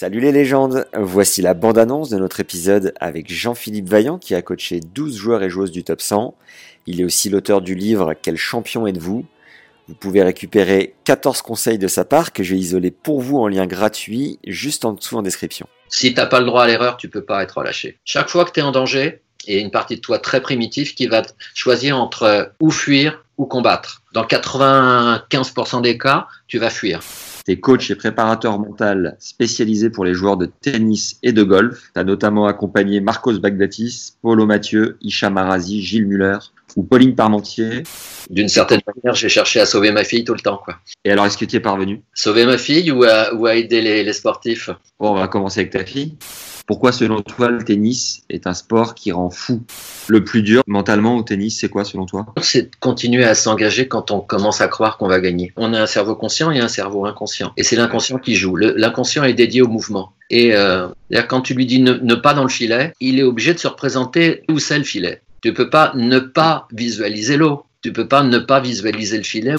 Salut les légendes, voici la bande-annonce de notre épisode avec Jean-Philippe Vaillant qui a coaché 12 joueurs et joueuses du top 100. Il est aussi l'auteur du livre Quel champion êtes-vous? Vous pouvez récupérer 14 conseils de sa part que j'ai isolés pour vous en lien gratuit juste en dessous en description. Si t'as pas le droit à l'erreur, tu peux pas être relâché. Chaque fois que tu es en danger, il y a une partie de toi très primitive qui va choisir entre ou fuir ou combattre. Dans 95% des cas, tu vas fuir. Coach et préparateur mental spécialisé pour les joueurs de tennis et de golf. Tu as notamment accompagné Marcos Bagdatis, Paulo Mathieu, Isha Marazi, Gilles Muller ou Pauline Parmentier. D'une certaine manière, j'ai cherché à sauver ma fille tout le temps. Quoi. Et alors, est-ce que tu y es parvenu? Sauver ma fille ou à, ou à aider les, les sportifs? Bon, on va commencer avec ta fille. Pourquoi, selon toi, le tennis est un sport qui rend fou Le plus dur mentalement au tennis, c'est quoi, selon toi? C'est de continuer à s'engager quand on commence à croire qu'on va gagner. On a un cerveau conscient et un cerveau inconscient. Et c'est l'inconscient qui joue. L'inconscient est dédié au mouvement. Et euh, quand tu lui dis ne, ne pas dans le filet, il est obligé de se représenter où c'est le filet. Tu peux pas ne pas visualiser l'eau. Tu peux pas ne pas visualiser le filet.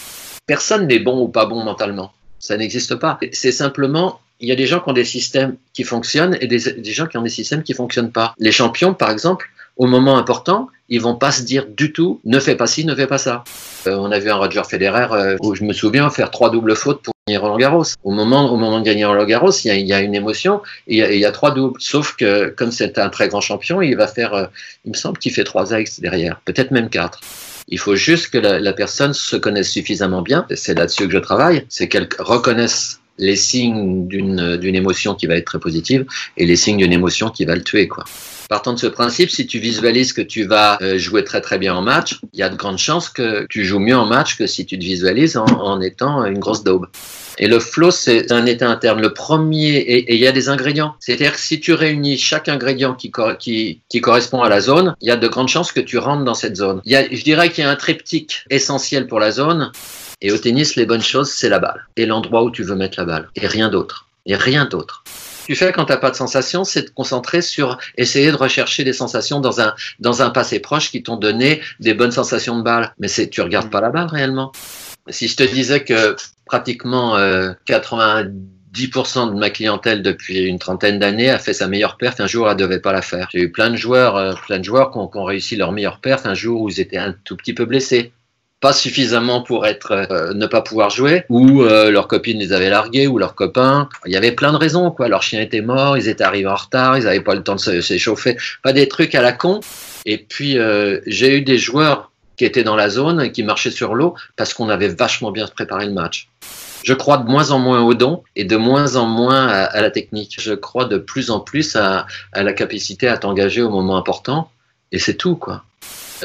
Personne n'est bon ou pas bon mentalement. Ça n'existe pas. C'est simplement, il y a des gens qui ont des systèmes qui fonctionnent et des, gens qui ont des systèmes qui fonctionnent pas. Les champions, par exemple, au moment important, ils vont pas se dire du tout ne fais pas ci, ne fais pas ça. Euh, on a vu un Roger Federer euh, où je me souviens faire trois doubles fautes pour gagner Roland Garros. Au moment, au moment de gagner Roland Garros, il y y a une émotion et il y y a trois doubles. Sauf que comme c'est un très grand champion, il va faire, euh, il me semble qu'il fait trois ex derrière, peut-être même quatre. Il faut juste que la, la personne se connaisse suffisamment bien, c'est là-dessus que je travaille, c'est qu'elle reconnaisse les signes d'une émotion qui va être très positive et les signes d'une émotion qui va le tuer. quoi. Partant de ce principe, si tu visualises que tu vas euh, jouer très très bien en match, il y a de grandes chances que tu joues mieux en match que si tu te visualises en, étant une grosse daube. Et le flow, c'est un état interne. Le premier, et il y a des ingrédients. C'est-à-dire que si tu réunis chaque ingrédient qui, cor- qui, qui correspond à la zone, il y a de grandes chances que tu rentres dans cette zone. Y a, je dirais qu'il y a un triptyque essentiel pour la zone. Et au tennis, les bonnes choses, c'est la balle. Et l'endroit où tu veux mettre la balle. Et rien d'autre. Et rien d'autre. Tu fais quand tu n'as pas de sensations, c'est te concentrer sur essayer de rechercher des sensations dans un, dans un passé proche qui t'ont donné des bonnes sensations de balle. Mais c'est, tu regardes pas la balle réellement. Si je te disais que pratiquement euh, 90% de ma clientèle depuis une trentaine d'années a fait sa meilleure perte un jour elle devait pas la faire. J'ai eu plein de joueurs, euh, plein de joueurs qui ont, qui ont réussi leur meilleure perte un jour où ils étaient un tout petit peu blessés. Pas suffisamment pour être euh, ne pas pouvoir jouer, ou euh, leurs copines les avaient largués, ou leurs copains. Il y avait plein de raisons, quoi. Leur chien était mort, ils étaient arrivés en retard, ils n'avaient pas le temps de s'échauffer. Pas des trucs à la con. Et puis euh, j'ai eu des joueurs qui étaient dans la zone et qui marchaient sur l'eau parce qu'on avait vachement bien préparé le match. Je crois de moins en moins au don et de moins en moins à, à la technique. Je crois de plus en plus à, à la capacité à t'engager au moment important. Et c'est tout, quoi.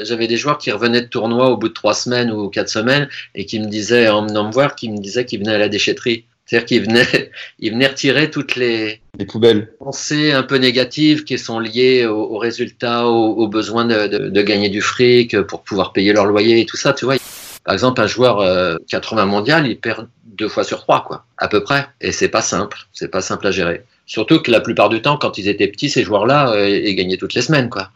J'avais des joueurs qui revenaient de tournoi au bout de trois semaines ou quatre semaines et qui me disaient, en venant me voir, qui me disaient qu'ils venaient à la déchetterie. C'est-à-dire qu'ils venaient, ils venaient retirer toutes les, Les poubelles. pensées un peu négatives qui sont liées aux, aux résultats, aux, aux besoins de, de, de gagner du fric pour pouvoir payer leur loyer et tout ça, tu vois. Par exemple, un joueur euh, 80 mondial, il perd deux fois sur trois, quoi, à peu près. Et c'est pas simple, c'est pas simple à gérer. Surtout que la plupart du temps, quand ils étaient petits, ces joueurs-là, euh, ils gagnaient toutes les semaines, quoi.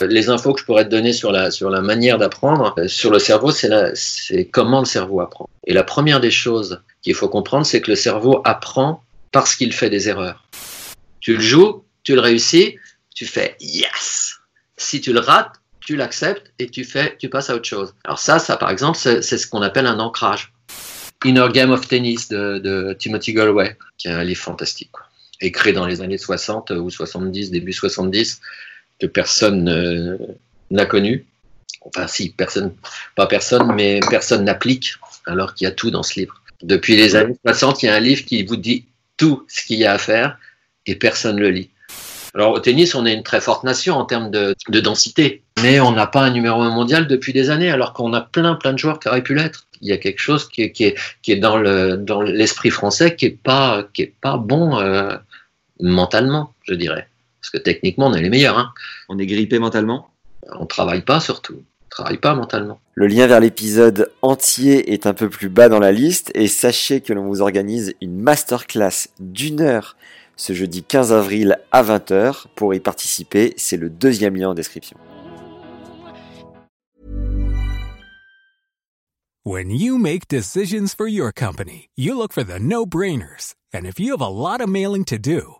Les infos que je pourrais te donner sur la, sur la manière d'apprendre, euh, sur le cerveau, c'est comment le cerveau apprend. Et la première des choses qu'il faut comprendre, c'est que le cerveau apprend parce qu'il fait des erreurs. Tu le joues, tu le réussis, tu fais yes. Si tu le rates, tu l'acceptes et tu fais, tu passes à autre chose. Alors ça, ça par exemple, c'est ce qu'on appelle un ancrage. Inner Game of Tennis de, de Timothy Galway, qui est un livre fantastique, quoi. Écrit dans les années 60 ou 70, début 70, que personne euh, n'a connu. Enfin, si, personne, pas personne, mais personne n'applique, alors qu'il y a tout dans ce livre. Depuis les années 60, il y a un livre qui vous dit tout ce qu'il y a à faire et personne le lit. Alors au tennis, on est une très forte nation en termes de, de densité, mais on n'a pas un numéro un mondial depuis des années, alors qu'on a plein plein de joueurs qui auraient pu l'être. Il y a quelque chose qui est, dans le dans l'esprit français qui est pas pas bon euh, mentalement, je dirais. Parce que techniquement, on est les meilleurs. Hein. On est grippé mentalement? On travaille pas surtout. On travaille pas mentalement. Le lien vers l'épisode entier est un peu plus bas dans la liste et sachez que l'on vous organise une masterclass d'une heure ce jeudi 15 avril à 20h. Pour y participer, c'est le deuxième lien en description. When you make decisions for your company, you look for the no-brainers. And if you have a lot of mailing to do,